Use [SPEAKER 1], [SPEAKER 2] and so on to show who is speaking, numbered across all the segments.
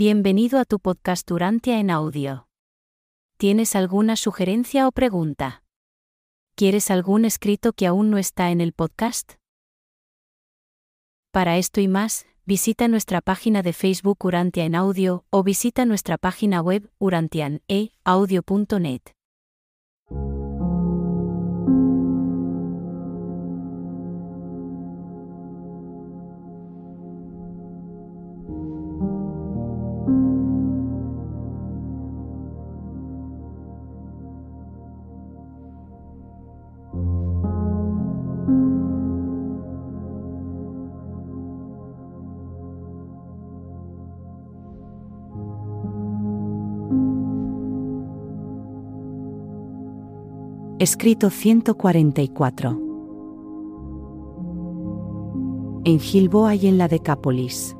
[SPEAKER 1] Bienvenido a tu podcast Urantia en audio. ¿Tienes alguna sugerencia o pregunta? ¿Quieres algún escrito que aún no está en el podcast? Para esto y más, visita nuestra página de Facebook Urantia en audio o visita nuestra página web urantianeaudio.net.
[SPEAKER 2] Escrito 144. En Gilboa y en la Decápolis.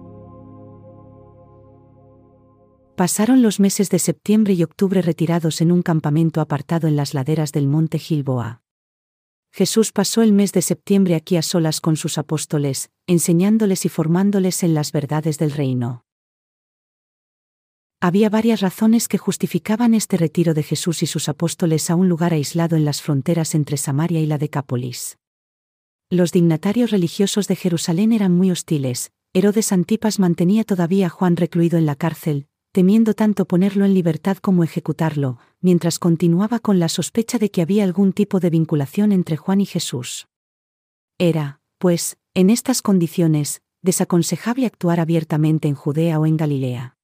[SPEAKER 2] Pasaron los meses de septiembre y octubre retirados en un campamento apartado en las laderas del monte Gilboa. Jesús pasó el mes de septiembre aquí a solas con sus apóstoles, enseñándoles y formándoles en las verdades del reino. Había varias razones que justificaban este retiro de Jesús y sus apóstoles a un lugar aislado en las fronteras entre Samaria y la Decápolis. Los dignatarios religiosos de Jerusalén eran muy hostiles, Herodes Antipas mantenía todavía a Juan recluido en la cárcel, temiendo tanto ponerlo en libertad como ejecutarlo, mientras continuaba con la sospecha de que había algún tipo de vinculación entre Juan y Jesús. Era, pues, en estas condiciones, desaconsejable actuar abiertamente en Judea o en Galilea.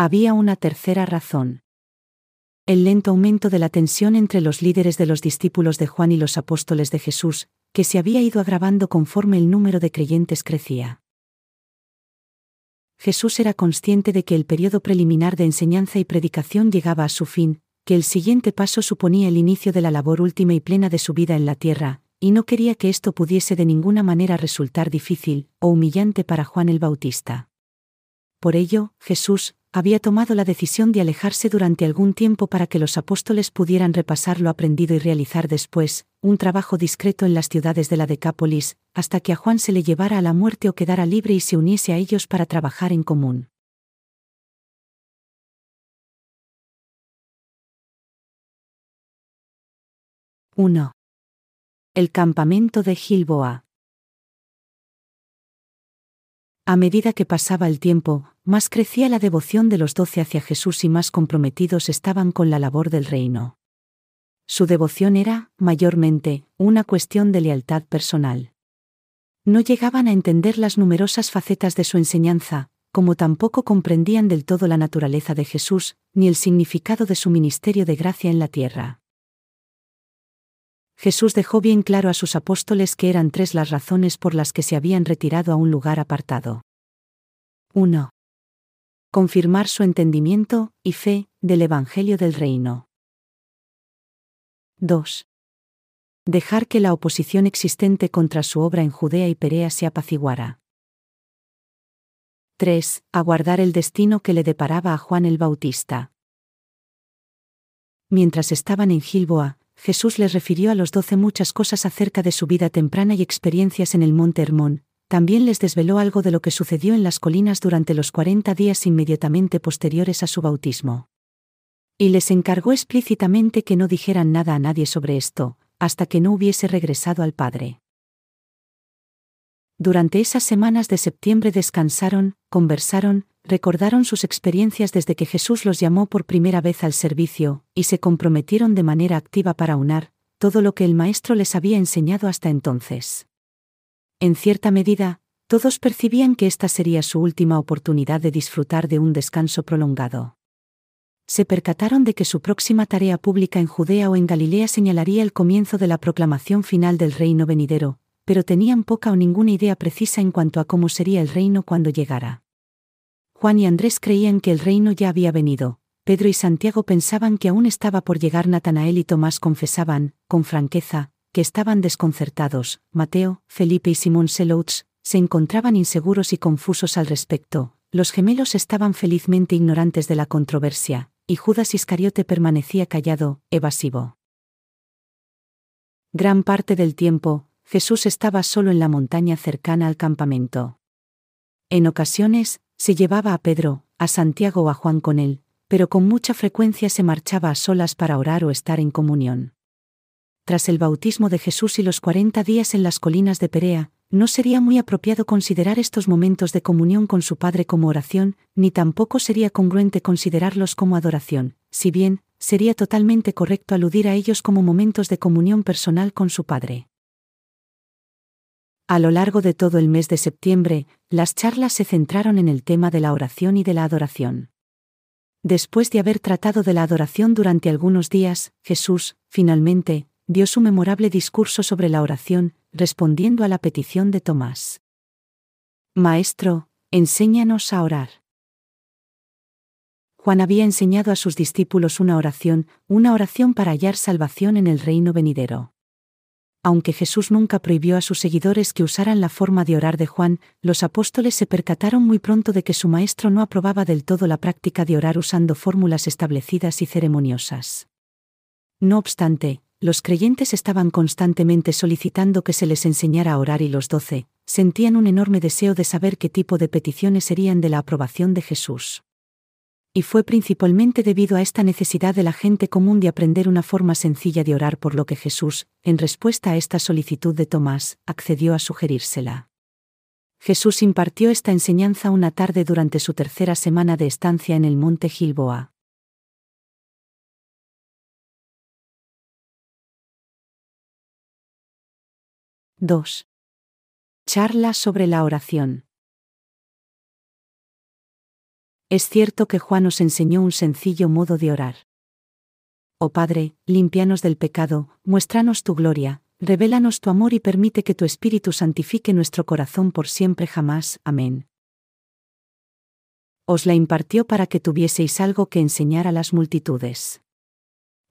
[SPEAKER 2] Había una tercera razón. El lento aumento de la tensión entre los líderes de los discípulos de Juan y los apóstoles de Jesús, que se había ido agravando conforme el número de creyentes crecía. Jesús era consciente de que el periodo preliminar de enseñanza y predicación llegaba a su fin, que el siguiente paso suponía el inicio de la labor última y plena de su vida en la tierra, y no quería que esto pudiese de ninguna manera resultar difícil o humillante para Juan el Bautista. Por ello, Jesús, había tomado la decisión de alejarse durante algún tiempo para que los apóstoles pudieran repasar lo aprendido y realizar después, un trabajo discreto en las ciudades de la Decápolis, hasta que a Juan se le llevara a la muerte o quedara libre y se uniese a ellos para trabajar en común. ¡1! El campamento de Gilboa. A medida que pasaba el tiempo, más crecía la devoción de los doce hacia Jesús y más comprometidos estaban con la labor del reino. Su devoción era, mayormente, una cuestión de lealtad personal. No llegaban a entender las numerosas facetas de su enseñanza, como tampoco comprendían del todo la naturaleza de Jesús, ni el significado de su ministerio de gracia en la tierra. Jesús dejó bien claro a sus apóstoles que eran tres las razones por las que se habían retirado a un lugar apartado. 1. Confirmar su entendimiento y fe del Evangelio del Reino. 2. Dejar que la oposición existente contra su obra en Judea y Perea se apaciguara. 3. Aguardar el destino que le deparaba a Juan el Bautista. Mientras estaban en Gilboa, Jesús les refirió a los doce muchas cosas acerca de su vida temprana y experiencias en el monte Hermón, también les desveló algo de lo que sucedió en las colinas durante los cuarenta días inmediatamente posteriores a su bautismo. Y les encargó explícitamente que no dijeran nada a nadie sobre esto, hasta que no hubiese regresado al Padre. Durante esas semanas de septiembre descansaron, conversaron, recordaron sus experiencias desde que Jesús los llamó por primera vez al servicio, y se comprometieron de manera activa para unar todo lo que el Maestro les había enseñado hasta entonces. En cierta medida, todos percibían que esta sería su última oportunidad de disfrutar de un descanso prolongado. Se percataron de que su próxima tarea pública en Judea o en Galilea señalaría el comienzo de la proclamación final del reino venidero, pero tenían poca o ninguna idea precisa en cuanto a cómo sería el reino cuando llegara. Juan y Andrés creían que el reino ya había venido, Pedro y Santiago pensaban que aún estaba por llegar Natanael y Tomás confesaban, con franqueza, que estaban desconcertados, Mateo, Felipe y Simón Selouts, se encontraban inseguros y confusos al respecto, los gemelos estaban felizmente ignorantes de la controversia, y Judas Iscariote permanecía callado, evasivo. Gran parte del tiempo, Jesús estaba solo en la montaña cercana al campamento. En ocasiones, se llevaba a Pedro, a Santiago o a Juan con él, pero con mucha frecuencia se marchaba a solas para orar o estar en comunión. Tras el bautismo de Jesús y los cuarenta días en las colinas de Perea, no sería muy apropiado considerar estos momentos de comunión con su Padre como oración, ni tampoco sería congruente considerarlos como adoración, si bien, sería totalmente correcto aludir a ellos como momentos de comunión personal con su Padre. A lo largo de todo el mes de septiembre, las charlas se centraron en el tema de la oración y de la adoración. Después de haber tratado de la adoración durante algunos días, Jesús, finalmente, dio su memorable discurso sobre la oración, respondiendo a la petición de Tomás. Maestro, enséñanos a orar. Juan había enseñado a sus discípulos una oración, una oración para hallar salvación en el reino venidero. Aunque Jesús nunca prohibió a sus seguidores que usaran la forma de orar de Juan, los apóstoles se percataron muy pronto de que su maestro no aprobaba del todo la práctica de orar usando fórmulas establecidas y ceremoniosas. No obstante, los creyentes estaban constantemente solicitando que se les enseñara a orar y los doce, sentían un enorme deseo de saber qué tipo de peticiones serían de la aprobación de Jesús. Y fue principalmente debido a esta necesidad de la gente común de aprender una forma sencilla de orar por lo que Jesús, en respuesta a esta solicitud de Tomás, accedió a sugerírsela. Jesús impartió esta enseñanza una tarde durante su tercera semana de estancia en el monte Gilboa. 2. Charla sobre la oración. Es cierto que Juan nos enseñó un sencillo modo de orar. Oh Padre, limpianos del pecado, muéstranos tu gloria, revélanos tu amor y permite que tu Espíritu santifique nuestro corazón por siempre jamás. Amén. Os la impartió para que tuvieseis algo que enseñar a las multitudes.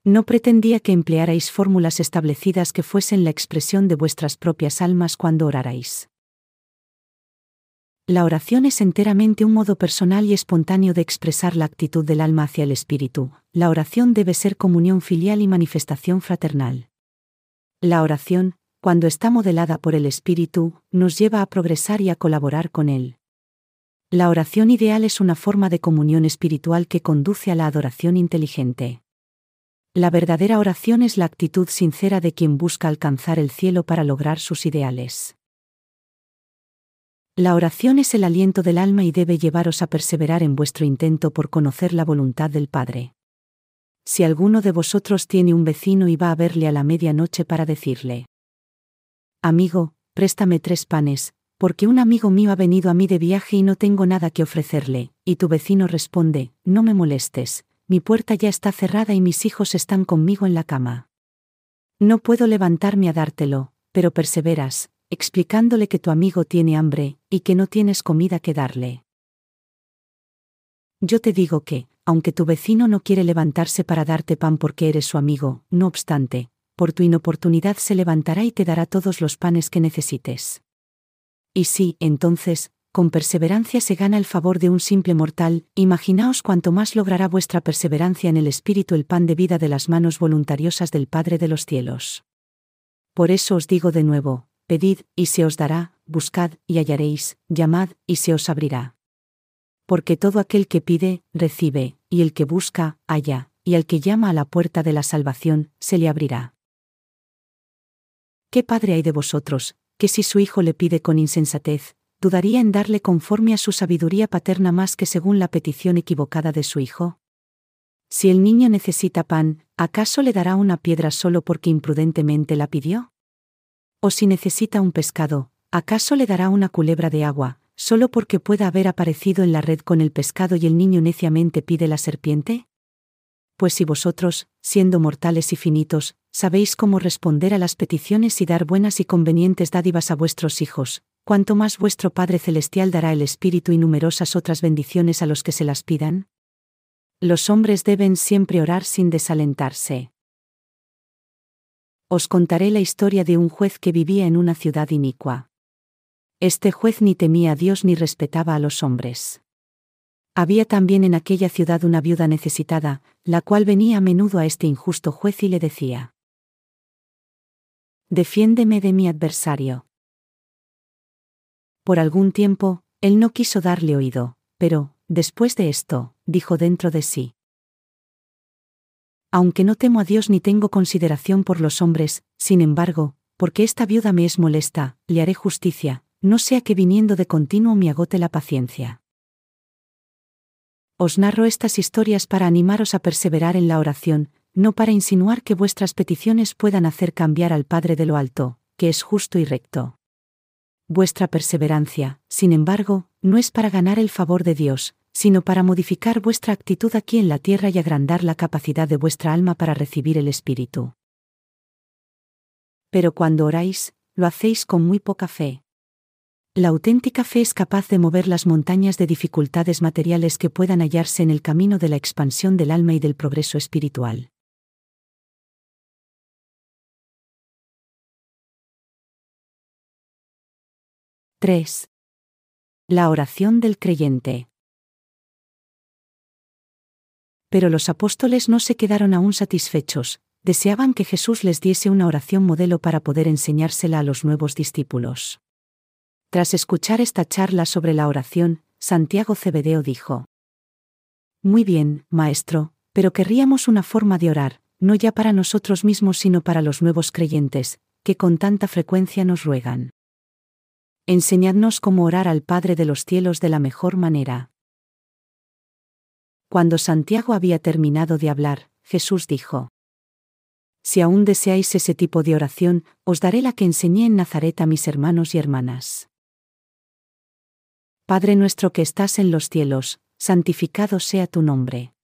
[SPEAKER 2] No pretendía que emplearais fórmulas establecidas que fuesen la expresión de vuestras propias almas cuando orarais. La oración es enteramente un modo personal y espontáneo de expresar la actitud del alma hacia el espíritu. La oración debe ser comunión filial y manifestación fraternal. La oración, cuando está modelada por el espíritu, nos lleva a progresar y a colaborar con él. La oración ideal es una forma de comunión espiritual que conduce a la adoración inteligente. La verdadera oración es la actitud sincera de quien busca alcanzar el cielo para lograr sus ideales. La oración es el aliento del alma y debe llevaros a perseverar en vuestro intento por conocer la voluntad del Padre. Si alguno de vosotros tiene un vecino y va a verle a la medianoche para decirle, Amigo, préstame tres panes, porque un amigo mío ha venido a mí de viaje y no tengo nada que ofrecerle, y tu vecino responde, No me molestes, mi puerta ya está cerrada y mis hijos están conmigo en la cama. No puedo levantarme a dártelo, pero perseveras, explicándole que tu amigo tiene hambre, y que no tienes comida que darle. Yo te digo que, aunque tu vecino no quiere levantarse para darte pan porque eres su amigo, no obstante, por tu inoportunidad se levantará y te dará todos los panes que necesites. Y si, entonces, con perseverancia se gana el favor de un simple mortal, imaginaos cuánto más logrará vuestra perseverancia en el Espíritu el pan de vida de las manos voluntariosas del Padre de los cielos. Por eso os digo de nuevo, pedid, y se os dará, buscad, y hallaréis, llamad, y se os abrirá. Porque todo aquel que pide, recibe, y el que busca, halla, y al que llama a la puerta de la salvación, se le abrirá. ¿Qué padre hay de vosotros, que si su hijo le pide con insensatez, dudaría en darle conforme a su sabiduría paterna más que según la petición equivocada de su hijo? Si el niño necesita pan, ¿acaso le dará una piedra solo porque imprudentemente la pidió? ¿O si necesita un pescado, ¿acaso le dará una culebra de agua, solo porque pueda haber aparecido en la red con el pescado y el niño neciamente pide la serpiente? Pues si vosotros, siendo mortales y finitos, sabéis cómo responder a las peticiones y dar buenas y convenientes dádivas a vuestros hijos, cuanto más vuestro Padre Celestial dará el Espíritu y numerosas otras bendiciones a los que se las pidan? Los hombres deben siempre orar sin desalentarse. Os contaré la historia de un juez que vivía en una ciudad inicua. Este juez ni temía a Dios ni respetaba a los hombres. Había también en aquella ciudad una viuda necesitada, la cual venía a menudo a este injusto juez y le decía, Defiéndeme de mi adversario. Por algún tiempo, él no quiso darle oído, pero, Después de esto, dijo dentro de sí. Aunque no temo a Dios ni tengo consideración por los hombres, sin embargo, porque esta viuda me es molesta, le haré justicia, no sea que viniendo de continuo me agote la paciencia. Os narro estas historias para animaros a perseverar en la oración, no para insinuar que vuestras peticiones puedan hacer cambiar al Padre de lo alto, que es justo y recto. Vuestra perseverancia, sin embargo, no es para ganar el favor de Dios, sino para modificar vuestra actitud aquí en la tierra y agrandar la capacidad de vuestra alma para recibir el Espíritu. Pero cuando oráis, lo hacéis con muy poca fe. La auténtica fe es capaz de mover las montañas de dificultades materiales que puedan hallarse en el camino de la expansión del alma y del progreso espiritual. (3) La oración del creyente. Pero los apóstoles no se quedaron aún satisfechos, deseaban que Jesús les diese una oración modelo para poder enseñársela a los nuevos discípulos. Tras escuchar esta charla sobre la oración, Santiago Cebedeo dijo, Muy bien, maestro, pero querríamos una forma de orar, no ya para nosotros mismos sino para los nuevos creyentes, que con tanta frecuencia nos ruegan. Enseñadnos cómo orar al Padre de los cielos de la mejor manera. Cuando Santiago había terminado de hablar, Jesús dijo, Si aún deseáis ese tipo de oración, os daré la que enseñé en Nazaret a mis hermanos y hermanas. Padre nuestro que estás en los cielos, santificado sea tu nombre.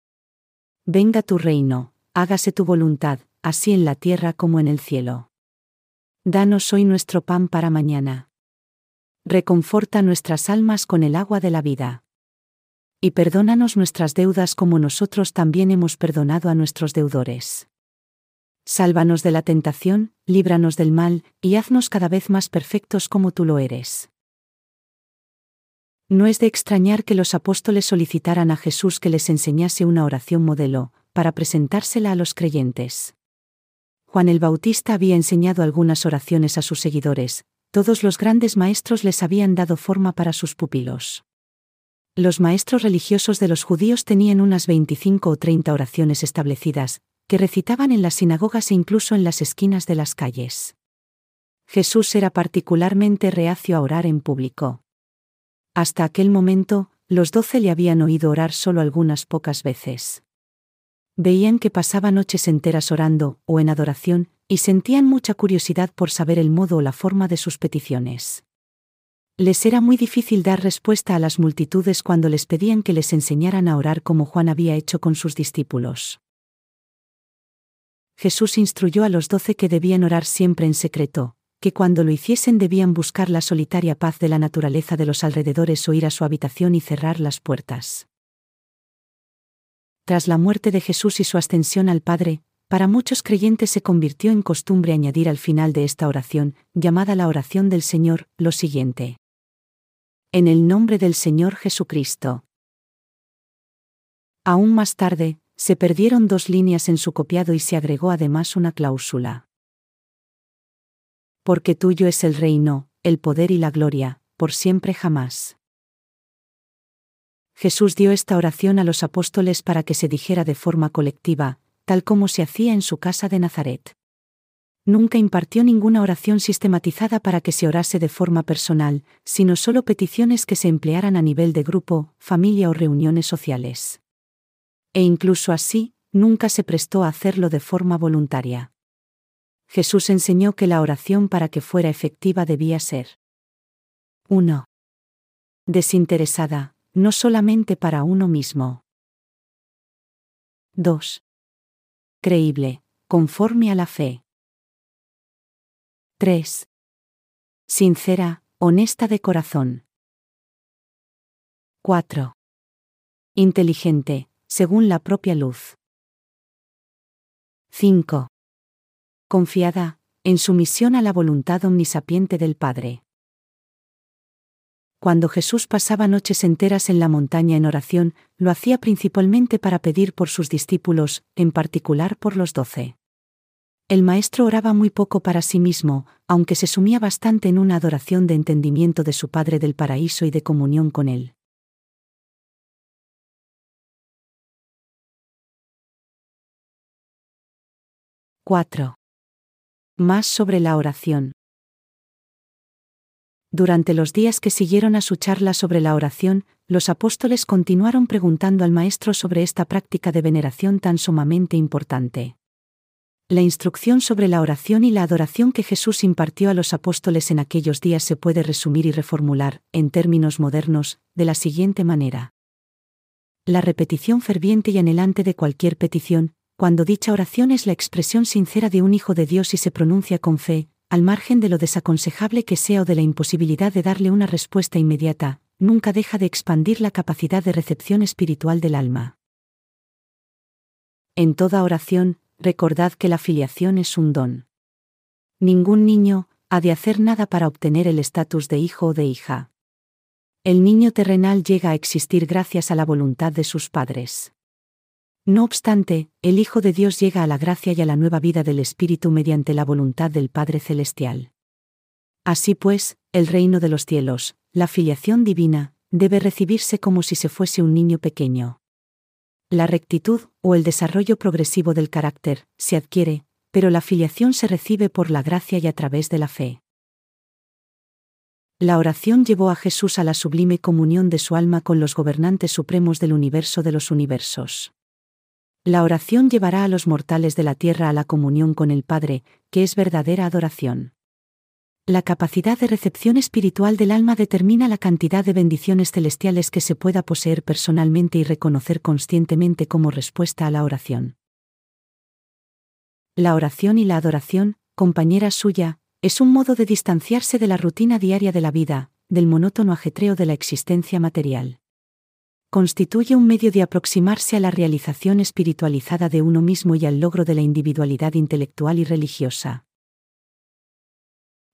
[SPEAKER 2] Venga tu reino, hágase tu voluntad, así en la tierra como en el cielo. Danos hoy nuestro pan para mañana. Reconforta nuestras almas con el agua de la vida. Y perdónanos nuestras deudas como nosotros también hemos perdonado a nuestros deudores. Sálvanos de la tentación, líbranos del mal, y haznos cada vez más perfectos como tú lo eres. No es de extrañar que los apóstoles solicitaran a Jesús que les enseñase una oración modelo, para presentársela a los creyentes. Juan el Bautista había enseñado algunas oraciones a sus seguidores, todos los grandes maestros les habían dado forma para sus pupilos. Los maestros religiosos de los judíos tenían unas 25 o 30 oraciones establecidas, que recitaban en las sinagogas e incluso en las esquinas de las calles. Jesús era particularmente reacio a orar en público. Hasta aquel momento, los doce le habían oído orar solo algunas pocas veces. Veían que pasaba noches enteras orando, o en adoración, y sentían mucha curiosidad por saber el modo o la forma de sus peticiones. Les era muy difícil dar respuesta a las multitudes cuando les pedían que les enseñaran a orar como Juan había hecho con sus discípulos. Jesús instruyó a los doce que debían orar siempre en secreto, que cuando lo hiciesen debían buscar la solitaria paz de la naturaleza de los alrededores o ir a su habitación y cerrar las puertas. Tras la muerte de Jesús y su ascensión al Padre, para muchos creyentes se convirtió en costumbre añadir al final de esta oración, llamada la oración del Señor, lo siguiente. En el nombre del Señor Jesucristo. Aún más tarde, se perdieron dos líneas en su copiado y se agregó además una cláusula porque tuyo es el reino, el poder y la gloria, por siempre jamás. Jesús dio esta oración a los apóstoles para que se dijera de forma colectiva, tal como se hacía en su casa de Nazaret. Nunca impartió ninguna oración sistematizada para que se orase de forma personal, sino solo peticiones que se emplearan a nivel de grupo, familia o reuniones sociales. E incluso así, nunca se prestó a hacerlo de forma voluntaria. Jesús enseñó que la oración para que fuera efectiva debía ser 1. Desinteresada, no solamente para uno mismo. 2. Creíble, conforme a la fe. 3. Sincera, honesta de corazón. 4. Inteligente, según la propia luz. 5 confiada, en sumisión a la voluntad omnisapiente del Padre. Cuando Jesús pasaba noches enteras en la montaña en oración, lo hacía principalmente para pedir por sus discípulos, en particular por los doce. El maestro oraba muy poco para sí mismo, aunque se sumía bastante en una adoración de entendimiento de su Padre del Paraíso y de comunión con él. —4. Más sobre la oración. Durante los días que siguieron a su charla sobre la oración, los apóstoles continuaron preguntando al Maestro sobre esta práctica de veneración tan sumamente importante. La instrucción sobre la oración y la adoración que Jesús impartió a los apóstoles en aquellos días se puede resumir y reformular, en términos modernos, de la siguiente manera. La repetición ferviente y anhelante de cualquier petición, cuando dicha oración es la expresión sincera de un Hijo de Dios y se pronuncia con fe, al margen de lo desaconsejable que sea o de la imposibilidad de darle una respuesta inmediata, nunca deja de expandir la capacidad de recepción espiritual del alma. En toda oración, recordad que la filiación es un don. Ningún niño ha de hacer nada para obtener el estatus de hijo o de hija. El niño terrenal llega a existir gracias a la voluntad de sus padres. No obstante, el Hijo de Dios llega a la gracia y a la nueva vida del Espíritu mediante la voluntad del Padre Celestial. Así pues, el reino de los cielos, la filiación divina, debe recibirse como si se fuese un niño pequeño. La rectitud, o el desarrollo progresivo del carácter, se adquiere, pero la filiación se recibe por la gracia y a través de la fe. La oración llevó a Jesús a la sublime comunión de su alma con los gobernantes supremos del universo de los universos. La oración llevará a los mortales de la tierra a la comunión con el Padre, que es verdadera adoración. La capacidad de recepción espiritual del alma determina la cantidad de bendiciones celestiales que se pueda poseer personalmente y reconocer conscientemente como respuesta a la oración. La oración y la adoración, compañera suya, es un modo de distanciarse de la rutina diaria de la vida, del monótono ajetreo de la existencia material constituye un medio de aproximarse a la realización espiritualizada de uno mismo y al logro de la individualidad intelectual y religiosa.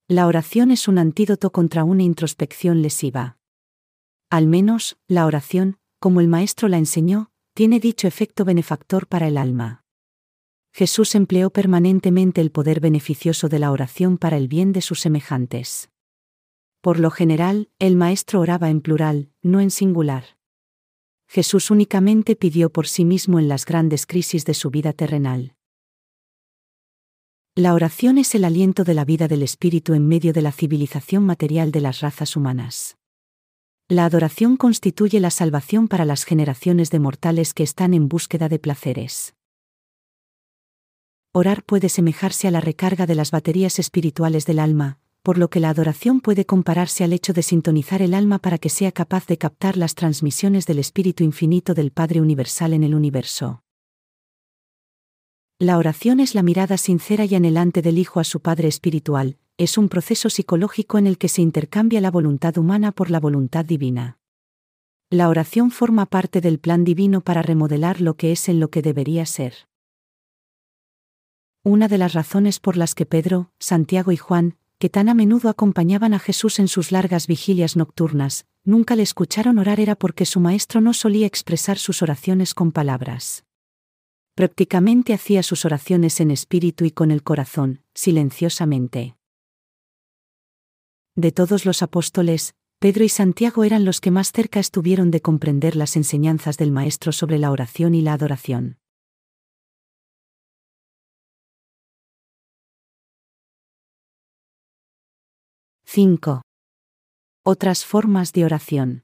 [SPEAKER 2] La oración es un antídoto contra una introspección lesiva. Al menos, la oración, como el Maestro la enseñó, tiene dicho efecto benefactor para el alma. Jesús empleó permanentemente el poder beneficioso de la oración para el bien de sus semejantes. Por lo general, el Maestro oraba en plural, no en singular. Jesús únicamente pidió por sí mismo en las grandes crisis de su vida terrenal. La oración es el aliento de la vida del espíritu en medio de la civilización material de las razas humanas. La adoración constituye la salvación para las generaciones de mortales que están en búsqueda de placeres. Orar puede semejarse a la recarga de las baterías espirituales del alma, por lo que la adoración puede compararse al hecho de sintonizar el alma para que sea capaz de captar las transmisiones del Espíritu Infinito del Padre Universal en el universo. La oración es la mirada sincera y anhelante del Hijo a su Padre Espiritual, es un proceso psicológico en el que se intercambia la voluntad humana por la voluntad divina. La oración forma parte del plan divino para remodelar lo que es en lo que debería ser. Una de las razones por las que Pedro, Santiago y Juan, que tan a menudo acompañaban a Jesús en sus largas vigilias nocturnas, nunca le escucharon orar era porque su maestro no solía expresar sus oraciones con palabras. Prácticamente hacía sus oraciones en espíritu y con el corazón, silenciosamente. De todos los apóstoles, Pedro y Santiago eran los que más cerca estuvieron de comprender las enseñanzas del Maestro sobre la oración y la adoración. 5. Otras formas de oración.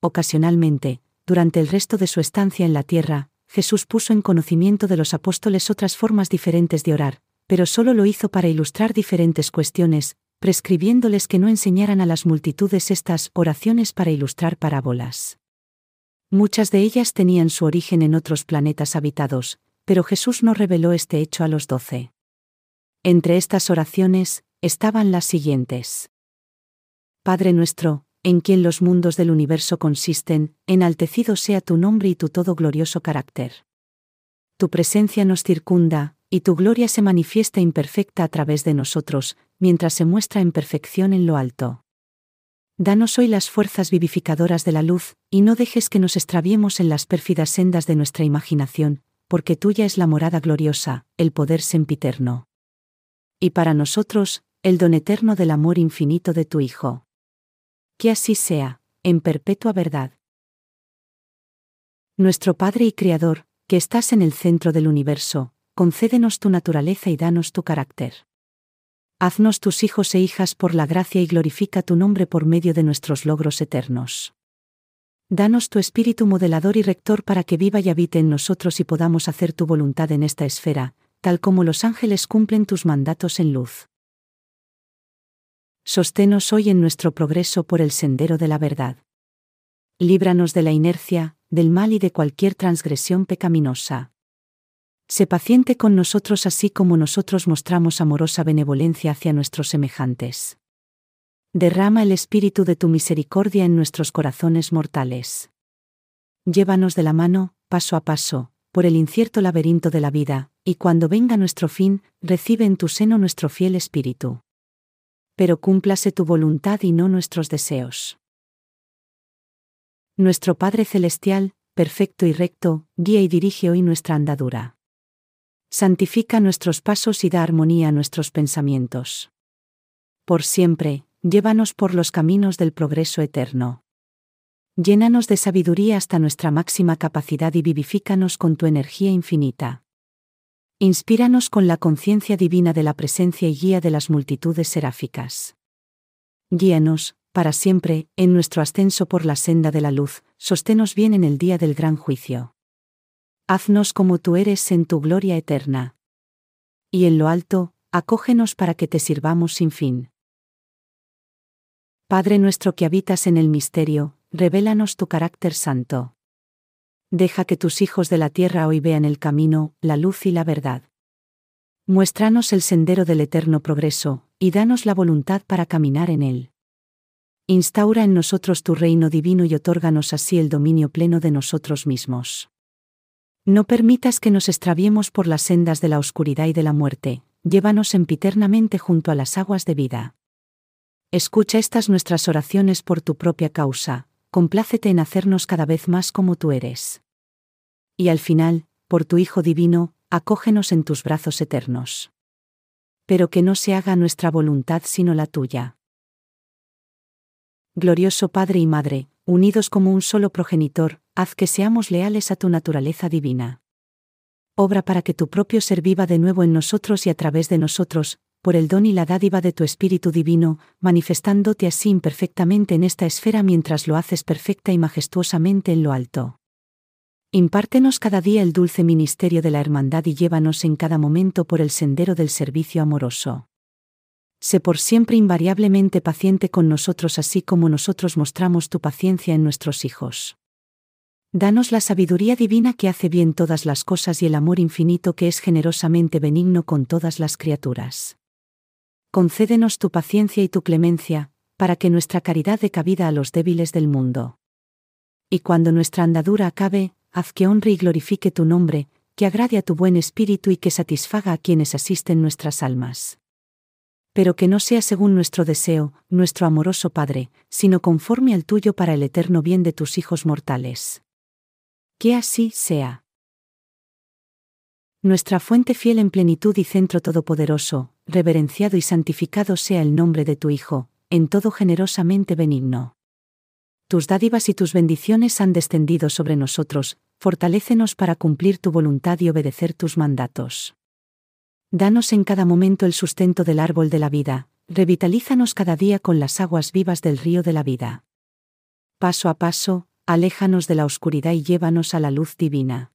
[SPEAKER 2] Ocasionalmente, durante el resto de su estancia en la tierra, Jesús puso en conocimiento de los apóstoles otras formas diferentes de orar, pero solo lo hizo para ilustrar diferentes cuestiones, prescribiéndoles que no enseñaran a las multitudes estas oraciones para ilustrar parábolas. Muchas de ellas tenían su origen en otros planetas habitados, pero Jesús no reveló este hecho a los doce. Entre estas oraciones, estaban las siguientes. Padre nuestro, en quien los mundos del universo consisten, enaltecido sea tu nombre y tu todo glorioso carácter. Tu presencia nos circunda, y tu gloria se manifiesta imperfecta a través de nosotros, mientras se muestra en perfección en lo alto. Danos hoy las fuerzas vivificadoras de la luz, y no dejes que nos extraviemos en las pérfidas sendas de nuestra imaginación, porque tuya es la morada gloriosa, el poder sempiterno y para nosotros, el don eterno del amor infinito de tu Hijo. Que así sea, en perpetua verdad. Nuestro Padre y Creador, que estás en el centro del universo, concédenos tu naturaleza y danos tu carácter. Haznos tus hijos e hijas por la gracia y glorifica tu nombre por medio de nuestros logros eternos. Danos tu espíritu modelador y rector para que viva y habite en nosotros y podamos hacer tu voluntad en esta esfera, tal como los ángeles cumplen tus mandatos en luz. Sosténos hoy en nuestro progreso por el sendero de la verdad. Líbranos de la inercia, del mal y de cualquier transgresión pecaminosa. Sé paciente con nosotros así como nosotros mostramos amorosa benevolencia hacia nuestros semejantes. Derrama el espíritu de tu misericordia en nuestros corazones mortales. Llévanos de la mano, paso a paso, por el incierto laberinto de la vida, y cuando venga nuestro fin, recibe en tu seno nuestro fiel espíritu. Pero cúmplase tu voluntad y no nuestros deseos. Nuestro Padre Celestial, perfecto y recto, guía y dirige hoy nuestra andadura santifica nuestros pasos y da armonía a nuestros pensamientos. Por siempre, llévanos por los caminos del progreso eterno. Llénanos de sabiduría hasta nuestra máxima capacidad y vivifícanos con tu energía infinita. Inspíranos con la conciencia divina de la presencia y guía de las multitudes seráficas. Guíanos, para siempre, en nuestro ascenso por la senda de la luz, sosténos bien en el día del gran juicio haznos como tú eres en tu gloria eterna. Y en lo alto, acógenos para que te sirvamos sin fin. Padre nuestro que habitas en el misterio, revélanos tu carácter santo. Deja que tus hijos de la tierra hoy vean el camino, la luz y la verdad. Muéstranos el sendero del eterno progreso, y danos la voluntad para caminar en él. Instaura en nosotros tu reino divino y otórganos así el dominio pleno de nosotros mismos. No permitas que nos extraviemos por las sendas de la oscuridad y de la muerte, llévanos empiternamente junto a las aguas de vida. Escucha estas nuestras oraciones por tu propia causa, complácete en hacernos cada vez más como tú eres. Y al final, por tu Hijo Divino, acógenos en tus brazos eternos. Pero que no se haga nuestra voluntad sino la tuya. Glorioso Padre y Madre, unidos como un solo progenitor, haz que seamos leales a tu naturaleza divina. Obra para que tu propio ser viva de nuevo en nosotros y a través de nosotros, por el don y la dádiva de tu Espíritu Divino, manifestándote así imperfectamente en esta esfera mientras lo haces perfecta y majestuosamente en lo alto. Impártenos cada día el dulce ministerio de la hermandad y llévanos en cada momento por el sendero del servicio amoroso sé por siempre invariablemente paciente con nosotros así como nosotros mostramos tu paciencia en nuestros hijos. Danos la sabiduría divina que hace bien todas las cosas y el amor infinito que es generosamente benigno con todas las criaturas. Concédenos tu paciencia y tu clemencia, para que nuestra caridad dé cabida a los débiles del mundo. Y cuando nuestra andadura acabe, haz que honre y glorifique tu nombre, que agrade a tu buen espíritu y que satisfaga a quienes asisten nuestras almas pero que no sea según nuestro deseo, nuestro amoroso Padre, sino conforme al tuyo para el eterno bien de tus hijos mortales. Que así sea. Nuestra fuente fiel en plenitud y centro todopoderoso, reverenciado y santificado sea el nombre de tu Hijo, en todo generosamente benigno. Tus dádivas y tus bendiciones han descendido sobre nosotros, fortalécenos para cumplir tu voluntad y obedecer tus mandatos. Danos en cada momento el sustento del árbol de la vida, revitalízanos cada día con las aguas vivas del río de la vida. Paso a paso, aléjanos de la oscuridad y llévanos a la luz divina.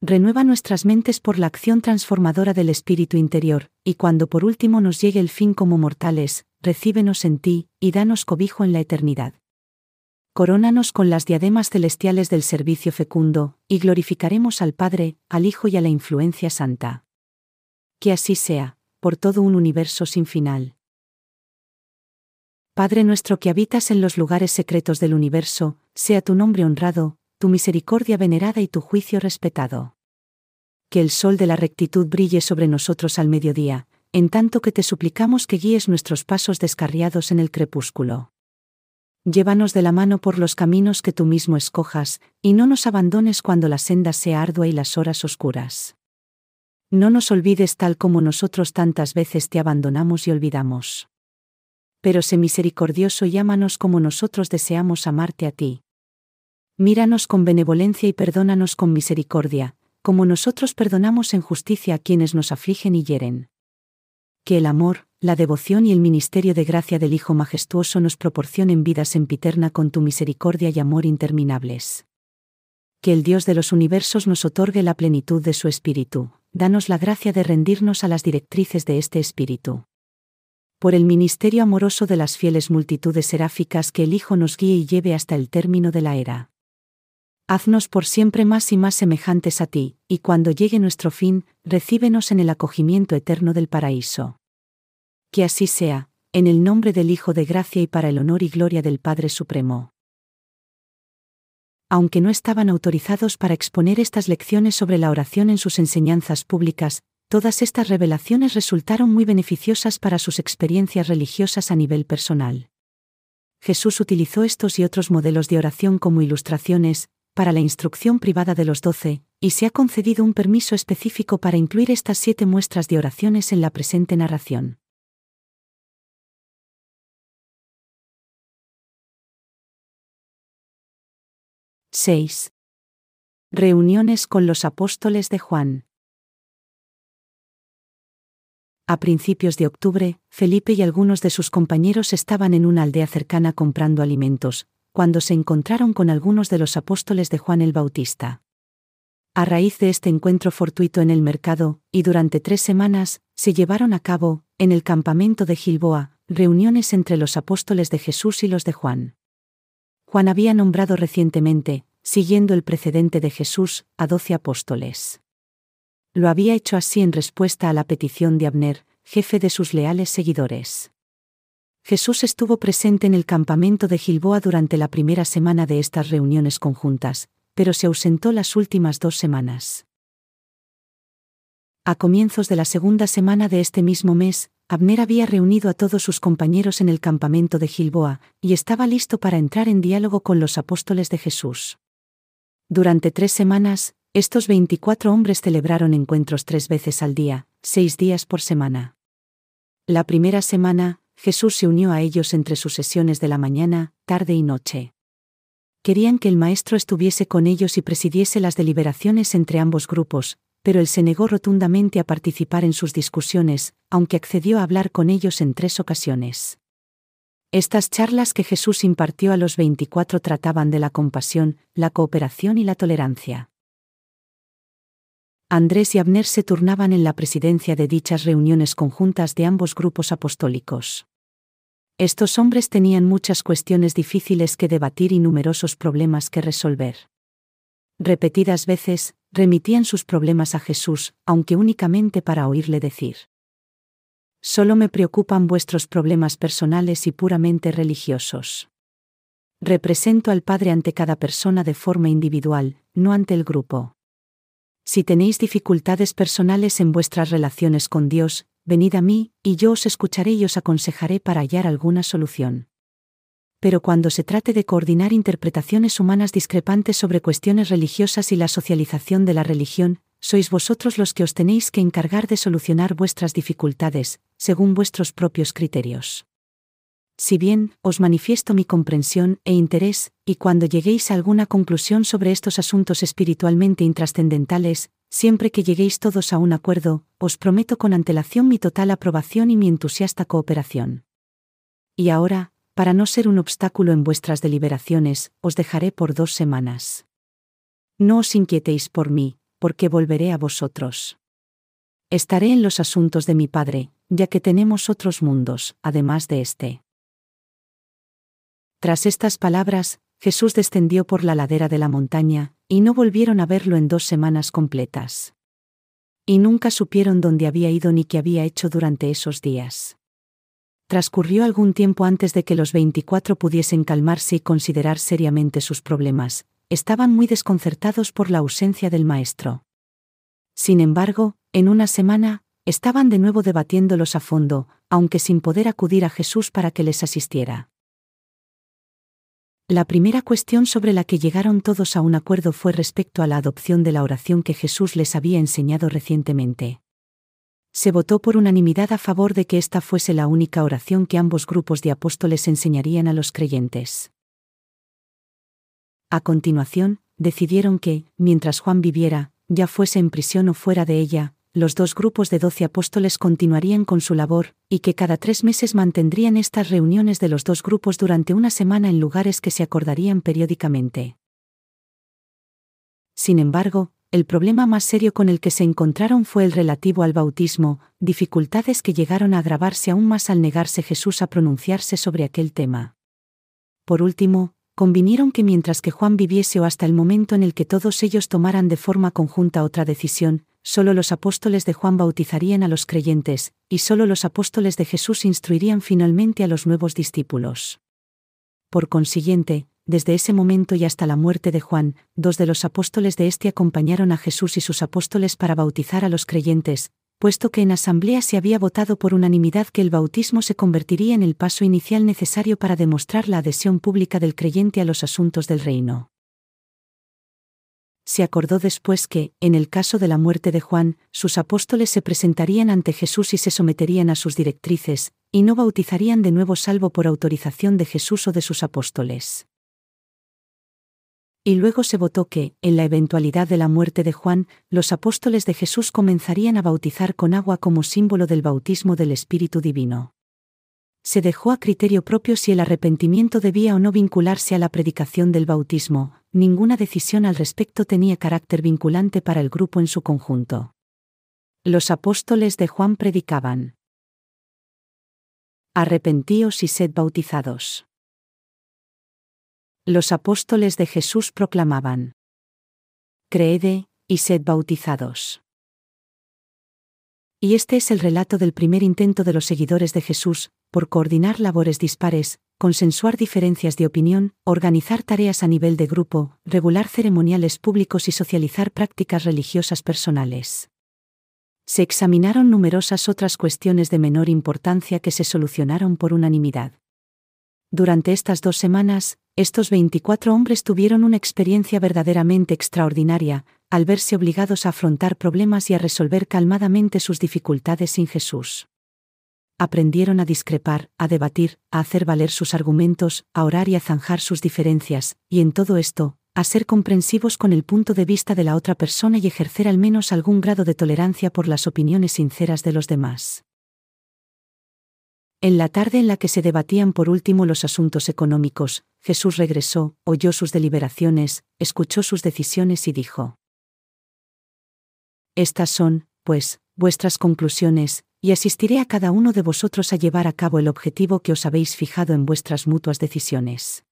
[SPEAKER 2] Renueva nuestras mentes por la acción transformadora del espíritu interior, y cuando por último nos llegue el fin como mortales, recíbenos en ti, y danos cobijo en la eternidad. Corónanos con las diademas celestiales del servicio fecundo, y glorificaremos al Padre, al Hijo y a la influencia santa que así sea, por todo un universo sin final. Padre nuestro que habitas en los lugares secretos del universo, sea tu nombre honrado, tu misericordia venerada y tu juicio respetado. Que el sol de la rectitud brille sobre nosotros al mediodía, en tanto que te suplicamos que guíes nuestros pasos descarriados en el crepúsculo. Llévanos de la mano por los caminos que tú mismo escojas, y no nos abandones cuando la senda sea ardua y las horas oscuras. No nos olvides tal como nosotros tantas veces te abandonamos y olvidamos. Pero sé misericordioso y ámanos como nosotros deseamos amarte a ti. Míranos con benevolencia y perdónanos con misericordia, como nosotros perdonamos en justicia a quienes nos afligen y hieren. Que el amor, la devoción y el ministerio de gracia del Hijo majestuoso nos proporcionen vida sempiterna con tu misericordia y amor interminables. Que el Dios de los universos nos otorgue la plenitud de su Espíritu, danos la gracia de rendirnos a las directrices de este Espíritu. Por el ministerio amoroso de las fieles multitudes seráficas que el Hijo nos guíe y lleve hasta el término de la era. Haznos por siempre más y más semejantes a ti, y cuando llegue nuestro fin, recíbenos en el acogimiento eterno del paraíso. Que así sea, en el nombre del Hijo de Gracia y para el honor y gloria del Padre Supremo. Aunque no estaban autorizados para exponer estas lecciones sobre la oración en sus enseñanzas públicas, todas estas revelaciones resultaron muy beneficiosas para sus experiencias religiosas a nivel personal. Jesús utilizó estos y otros modelos de oración como ilustraciones, para la instrucción privada de los doce, y se ha concedido un permiso específico para incluir estas siete muestras de oraciones en la presente narración. —6. Reuniones con los apóstoles de Juan. A principios de octubre, Felipe y algunos de sus compañeros estaban en una aldea cercana comprando alimentos, cuando se encontraron con algunos de los apóstoles de Juan el Bautista. A raíz de este encuentro fortuito en el mercado, y durante tres semanas, se llevaron a cabo, en el campamento de Gilboa, reuniones entre los apóstoles de Jesús y los de Juan. Juan había nombrado recientemente, siguiendo el precedente de Jesús, a doce apóstoles. Lo había hecho así en respuesta a la petición de Abner, jefe de sus leales seguidores. Jesús estuvo presente en el campamento de Gilboa durante la primera semana de estas reuniones conjuntas, pero se ausentó las últimas dos semanas. A comienzos de la segunda semana de este mismo mes, Abner había reunido a todos sus compañeros en el campamento de Gilboa, y estaba listo para entrar en diálogo con los apóstoles de Jesús. Durante tres semanas, estos 24 hombres celebraron encuentros tres veces al día, seis días por semana. La primera semana, Jesús se unió a ellos entre sus sesiones de la mañana, tarde y noche. Querían que el Maestro estuviese con ellos y presidiese las deliberaciones entre ambos grupos, pero él se negó rotundamente a participar en sus discusiones, aunque accedió a hablar con ellos en tres ocasiones. Estas charlas que Jesús impartió a los veinticuatro trataban de la compasión, la cooperación y la tolerancia. Andrés y Abner se turnaban en la presidencia de dichas reuniones conjuntas de ambos grupos apostólicos. Estos hombres tenían muchas cuestiones difíciles que debatir y numerosos problemas que resolver. Repetidas veces, remitían sus problemas a Jesús, aunque únicamente para oírle decir. Solo me preocupan vuestros problemas personales y puramente religiosos. Represento al Padre ante cada persona de forma individual, no ante el grupo. Si tenéis dificultades personales en vuestras relaciones con Dios, venid a mí, y yo os escucharé y os aconsejaré para hallar alguna solución. Pero cuando se trate de coordinar interpretaciones humanas discrepantes sobre cuestiones religiosas y la socialización de la religión, sois vosotros los que os tenéis que encargar de solucionar vuestras dificultades, según vuestros propios criterios. Si bien, os manifiesto mi comprensión e interés, y cuando lleguéis a alguna conclusión sobre estos asuntos espiritualmente intrascendentales, siempre que lleguéis todos a un acuerdo, os prometo con antelación mi total aprobación y mi entusiasta cooperación. Y ahora, para no ser un obstáculo en vuestras deliberaciones, os dejaré por dos semanas. No os inquietéis por mí, porque volveré a vosotros. Estaré en los asuntos de mi Padre, ya que tenemos otros mundos, además de este. Tras estas palabras, Jesús descendió por la ladera de la montaña, y no volvieron a verlo en dos semanas completas. Y nunca supieron dónde había ido ni qué había hecho durante esos días. Transcurrió algún tiempo antes de que los veinticuatro pudiesen calmarse y considerar seriamente sus problemas, estaban muy desconcertados por la ausencia del maestro. Sin embargo, en una semana, estaban de nuevo debatiéndolos a fondo, aunque sin poder acudir a Jesús para que les asistiera. La primera cuestión sobre la que llegaron todos a un acuerdo fue respecto a la adopción de la oración que Jesús les había enseñado recientemente. Se votó por unanimidad a favor de que esta fuese la única oración que ambos grupos de apóstoles enseñarían a los creyentes. A continuación, decidieron que, mientras Juan viviera, ya fuese en prisión o fuera de ella, los dos grupos de doce apóstoles continuarían con su labor, y que cada tres meses mantendrían estas reuniones de los dos grupos durante una semana en lugares que se acordarían periódicamente. Sin embargo, el problema más serio con el que se encontraron fue el relativo al bautismo, dificultades que llegaron a agravarse aún más al negarse Jesús a pronunciarse sobre aquel tema. Por último, convinieron que mientras que Juan viviese o hasta el momento en el que todos ellos tomaran de forma conjunta otra decisión, solo los apóstoles de Juan bautizarían a los creyentes, y solo los apóstoles de Jesús instruirían finalmente a los nuevos discípulos. Por consiguiente, desde ese momento y hasta la muerte de Juan, dos de los apóstoles de éste acompañaron a Jesús y sus apóstoles para bautizar a los creyentes, puesto que en asamblea se había votado por unanimidad que el bautismo se convertiría en el paso inicial necesario para demostrar la adhesión pública del creyente a los asuntos del reino se acordó después que, en el caso de la muerte de Juan, sus apóstoles se presentarían ante Jesús y se someterían a sus directrices, y no bautizarían de nuevo salvo por autorización de Jesús o de sus apóstoles. Y luego se votó que, en la eventualidad de la muerte de Juan, los apóstoles de Jesús comenzarían a bautizar con agua como símbolo del bautismo del Espíritu Divino se dejó a criterio propio si el arrepentimiento debía o no vincularse a la predicación del bautismo, ninguna decisión al respecto tenía carácter vinculante para el grupo en su conjunto. Los apóstoles de Juan predicaban. Arrepentíos y sed bautizados. Los apóstoles de Jesús proclamaban. Creede, y sed bautizados. Y este es el relato del primer intento de los seguidores de Jesús, por coordinar labores dispares, consensuar diferencias de opinión, organizar tareas a nivel de grupo, regular ceremoniales públicos y socializar prácticas religiosas personales. Se examinaron numerosas otras cuestiones de menor importancia que se solucionaron por unanimidad. Durante estas dos semanas, estos 24 hombres tuvieron una experiencia verdaderamente extraordinaria, al verse obligados a afrontar problemas y a resolver calmadamente sus dificultades sin Jesús. Aprendieron a discrepar, a debatir, a hacer valer sus argumentos, a orar y a zanjar sus diferencias, y en todo esto, a ser comprensivos con el punto de vista de la otra persona y ejercer al menos algún grado de tolerancia por las opiniones sinceras de los demás. En la tarde en la que se debatían por último los asuntos económicos, Jesús regresó, oyó sus deliberaciones, escuchó sus decisiones y dijo, estas son, pues, vuestras conclusiones, y asistiré a cada uno de vosotros a llevar a cabo el objetivo que os habéis fijado en vuestras mutuas decisiones.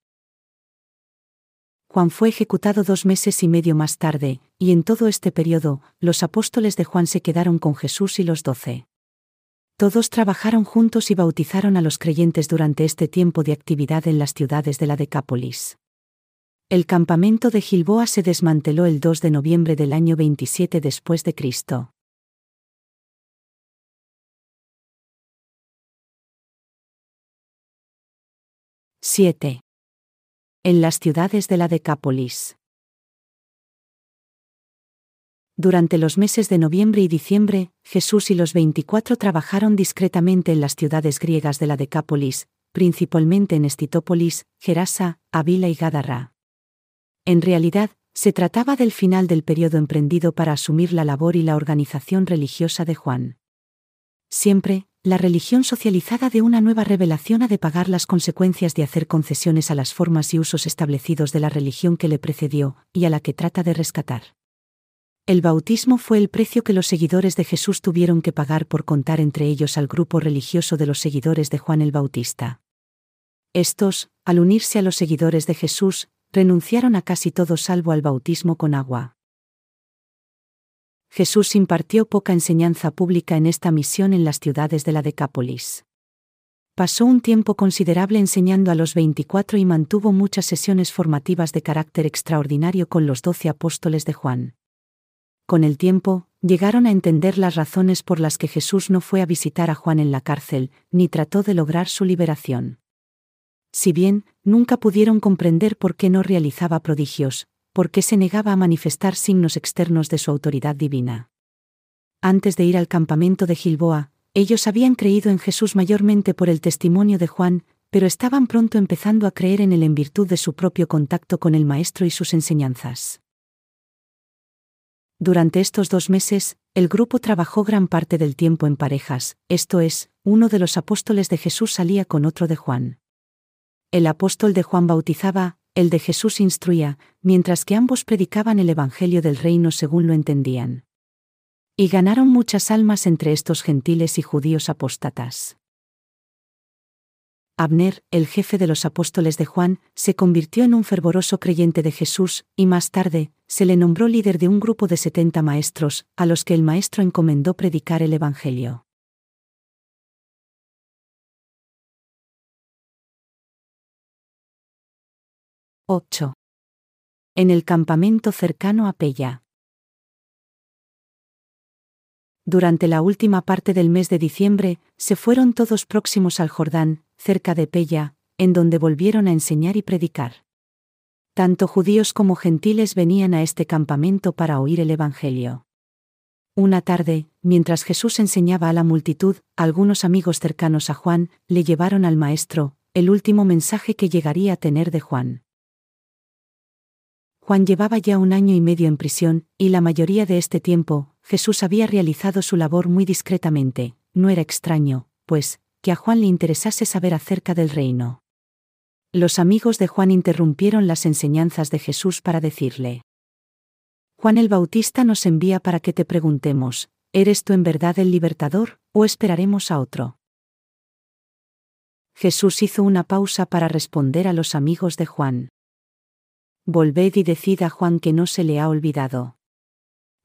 [SPEAKER 2] Juan fue ejecutado dos meses y medio más tarde, y en todo este periodo, los apóstoles de Juan se quedaron con Jesús y los doce. Todos trabajaron juntos y bautizaron a los creyentes durante este tiempo de actividad en las ciudades de la Decápolis. El campamento de Gilboa se desmanteló el 2 de noviembre del año 27 después de Cristo. ¡7! En las ciudades de la Decápolis. Durante los meses de noviembre y diciembre, Jesús y los 24 trabajaron discretamente en las ciudades griegas de la Decápolis, principalmente en Estitópolis, Gerasa, Avila y Gadarra. En realidad, se trataba del final del periodo emprendido para asumir la labor y la organización religiosa de Juan. Siempre, la religión socializada de una nueva revelación ha de pagar las consecuencias de hacer concesiones a las formas y usos establecidos de la religión que le precedió, y a la que trata de rescatar. El bautismo fue el precio que los seguidores de Jesús tuvieron que pagar por contar entre ellos al grupo religioso de los seguidores de Juan el Bautista. Estos, al unirse a los seguidores de Jesús, renunciaron a casi todo salvo al bautismo con agua. Jesús impartió poca enseñanza pública en esta misión en las ciudades de la Decápolis. Pasó un tiempo considerable enseñando a los 24 y mantuvo muchas sesiones formativas de carácter extraordinario con los doce apóstoles de Juan. Con el tiempo, llegaron a entender las razones por las que Jesús no fue a visitar a Juan en la cárcel, ni trató de lograr su liberación si bien, nunca pudieron comprender por qué no realizaba prodigios, por qué se negaba a manifestar signos externos de su autoridad divina. Antes de ir al campamento de Gilboa, ellos habían creído en Jesús mayormente por el testimonio de Juan, pero estaban pronto empezando a creer en él en virtud de su propio contacto con el Maestro y sus enseñanzas. Durante estos dos meses, el grupo trabajó gran parte del tiempo en parejas, esto es, uno de los apóstoles de Jesús salía con otro de Juan. El apóstol de Juan bautizaba, el de Jesús instruía, mientras que ambos predicaban el Evangelio del reino según lo entendían. Y ganaron muchas almas entre estos gentiles y judíos apóstatas. Abner, el jefe de los apóstoles de Juan, se convirtió en un fervoroso creyente de Jesús, y más tarde, se le nombró líder de un grupo de setenta maestros, a los que el maestro encomendó predicar el Evangelio. —8. En el campamento cercano a Pella. Durante la última parte del mes de diciembre, se fueron todos próximos al Jordán, cerca de Pella, en donde volvieron a enseñar y predicar. Tanto judíos como gentiles venían a este campamento para oír el Evangelio. Una tarde, mientras Jesús enseñaba a la multitud, algunos amigos cercanos a Juan le llevaron al Maestro, el último mensaje que llegaría a tener de Juan. Juan llevaba ya un año y medio en prisión, y la mayoría de este tiempo, Jesús había realizado su labor muy discretamente, no era extraño, pues, que a Juan le interesase saber acerca del reino. Los amigos de Juan interrumpieron las enseñanzas de Jesús para decirle, Juan el Bautista nos envía para que te preguntemos, ¿eres tú en verdad el libertador, o esperaremos a otro? Jesús hizo una pausa para responder a los amigos de Juan. Volved y decid a Juan que no se le ha olvidado.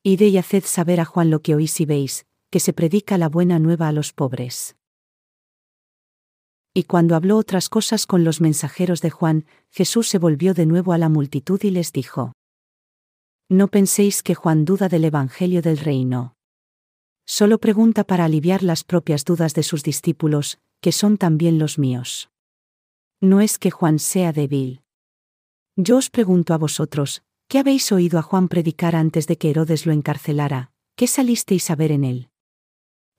[SPEAKER 2] Id y haced saber a Juan lo que oís y veis, que se predica la buena nueva a los pobres. Y cuando habló otras cosas con los mensajeros de Juan, Jesús se volvió de nuevo a la multitud y les dijo, No penséis que Juan duda del Evangelio del reino. Solo pregunta para aliviar las propias dudas de sus discípulos, que son también los míos. No es que Juan sea débil. Yo os pregunto a vosotros, ¿Qué habéis oído a Juan predicar antes de que Herodes lo encarcelara? ¿Qué salisteis a ver en él?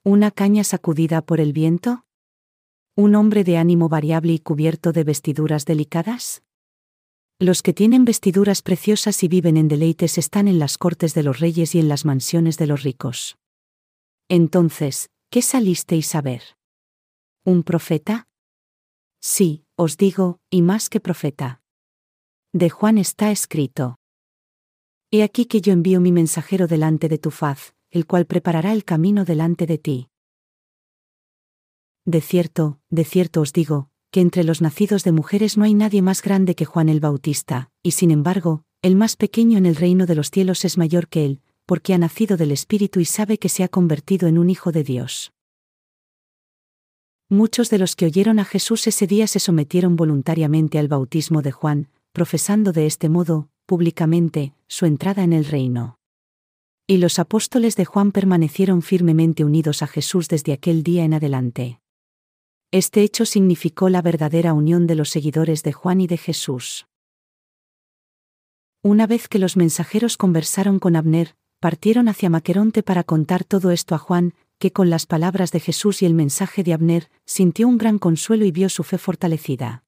[SPEAKER 2] ¿Una caña sacudida por el viento? ¿Un hombre de ánimo variable y cubierto de vestiduras delicadas? Los que tienen vestiduras preciosas y viven en deleites están en las cortes de los reyes y en las mansiones de los ricos. Entonces, ¿qué salisteis a ver? ¿Un profeta? Sí, os digo, y más que profeta. De Juan está escrito. He aquí que yo envío mi mensajero delante de tu faz, el cual preparará el camino delante de ti. De cierto, de cierto os digo, que entre los nacidos de mujeres no hay nadie más grande que Juan el Bautista, y sin embargo, el más pequeño en el reino de los cielos es mayor que él, porque ha nacido del Espíritu y sabe que se ha convertido en un hijo de Dios. Muchos de los que oyeron a Jesús ese día se sometieron voluntariamente al bautismo de Juan, profesando de este modo, públicamente, su entrada en el reino. Y los apóstoles de Juan permanecieron firmemente unidos a Jesús desde aquel día en adelante. Este hecho significó la verdadera unión de los seguidores de Juan y de Jesús. Una vez que los mensajeros conversaron con Abner, partieron hacia Maqueronte para contar todo esto a Juan, que con las palabras de Jesús y el mensaje de Abner, sintió un gran consuelo y vio su fe fortalecida.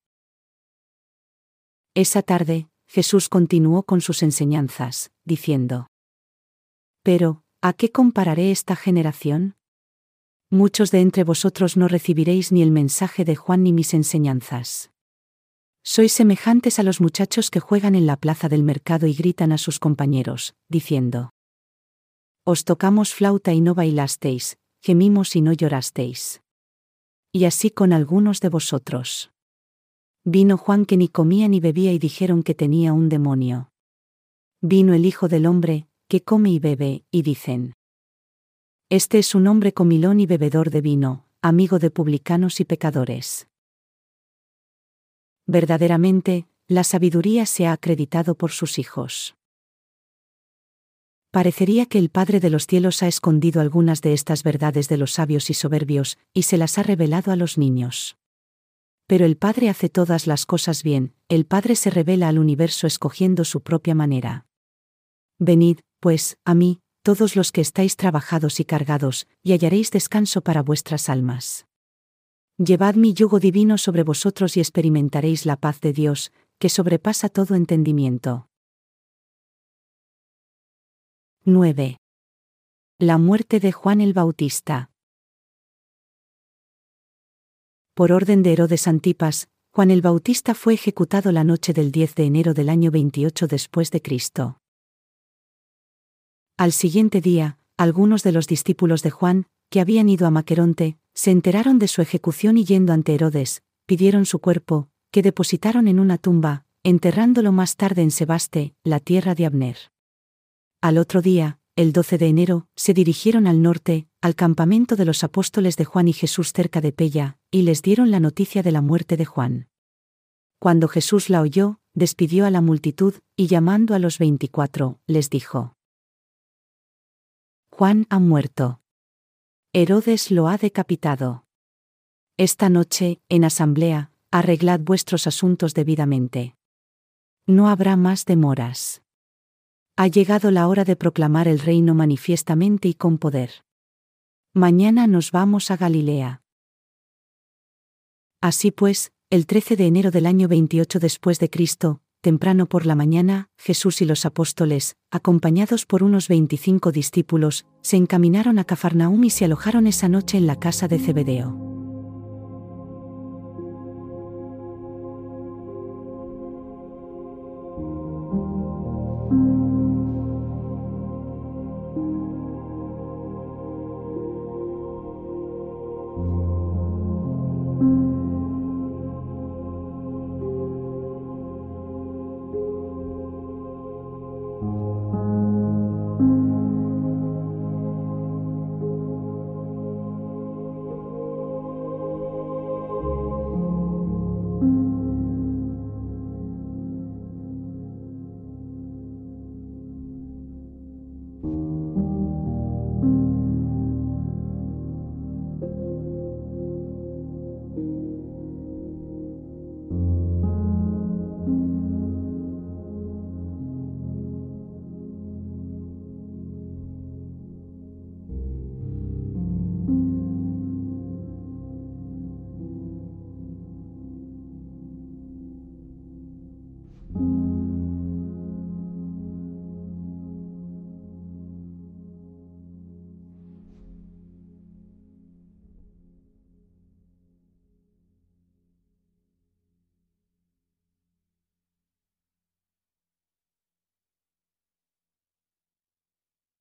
[SPEAKER 2] Esa tarde, Jesús continuó con sus enseñanzas, diciendo, Pero, ¿a qué compararé esta generación? Muchos de entre vosotros no recibiréis ni el mensaje de Juan ni mis enseñanzas. Sois semejantes a los muchachos que juegan en la plaza del mercado y gritan a sus compañeros, diciendo, Os tocamos flauta y no bailasteis, gemimos y no llorasteis. Y así con algunos de vosotros. Vino Juan que ni comía ni bebía y dijeron que tenía un demonio. Vino el Hijo del Hombre, que come y bebe, y dicen. Este es un hombre comilón y bebedor de vino, amigo de publicanos y pecadores. Verdaderamente, la sabiduría se ha acreditado por sus hijos. Parecería que el Padre de los cielos ha escondido algunas de estas verdades de los sabios y soberbios, y se las ha revelado a los niños. Pero el Padre hace todas las cosas bien, el Padre se revela al universo escogiendo su propia manera. Venid, pues, a mí, todos los que estáis trabajados y cargados, y hallaréis descanso para vuestras almas. Llevad mi yugo divino sobre vosotros y experimentaréis la paz de Dios, que sobrepasa todo entendimiento. 9. La muerte de Juan el Bautista. Por orden de Herodes Antipas, Juan el Bautista fue ejecutado la noche del 10 de enero del año 28 después de Cristo. Al siguiente día, algunos de los discípulos de Juan, que habían ido a Maqueronte, se enteraron de su ejecución y yendo ante Herodes, pidieron su cuerpo, que depositaron en una tumba, enterrándolo más tarde en Sebaste, la tierra de Abner. Al otro día, el 12 de enero, se dirigieron al norte, al campamento de los apóstoles de Juan y Jesús cerca de Pella, y les dieron la noticia de la muerte de Juan. Cuando Jesús la oyó, despidió a la multitud, y llamando a los veinticuatro, les dijo, Juan ha muerto. Herodes lo ha decapitado. Esta noche, en asamblea, arreglad vuestros asuntos debidamente. No habrá más demoras. Ha llegado la hora de proclamar el reino manifiestamente y con poder. Mañana nos vamos a Galilea. Así pues, el 13 de enero del año 28 después de Cristo, temprano por la mañana, Jesús y los apóstoles, acompañados por unos 25 discípulos, se encaminaron a Cafarnaúm y se alojaron esa noche en la casa de Zebedeo.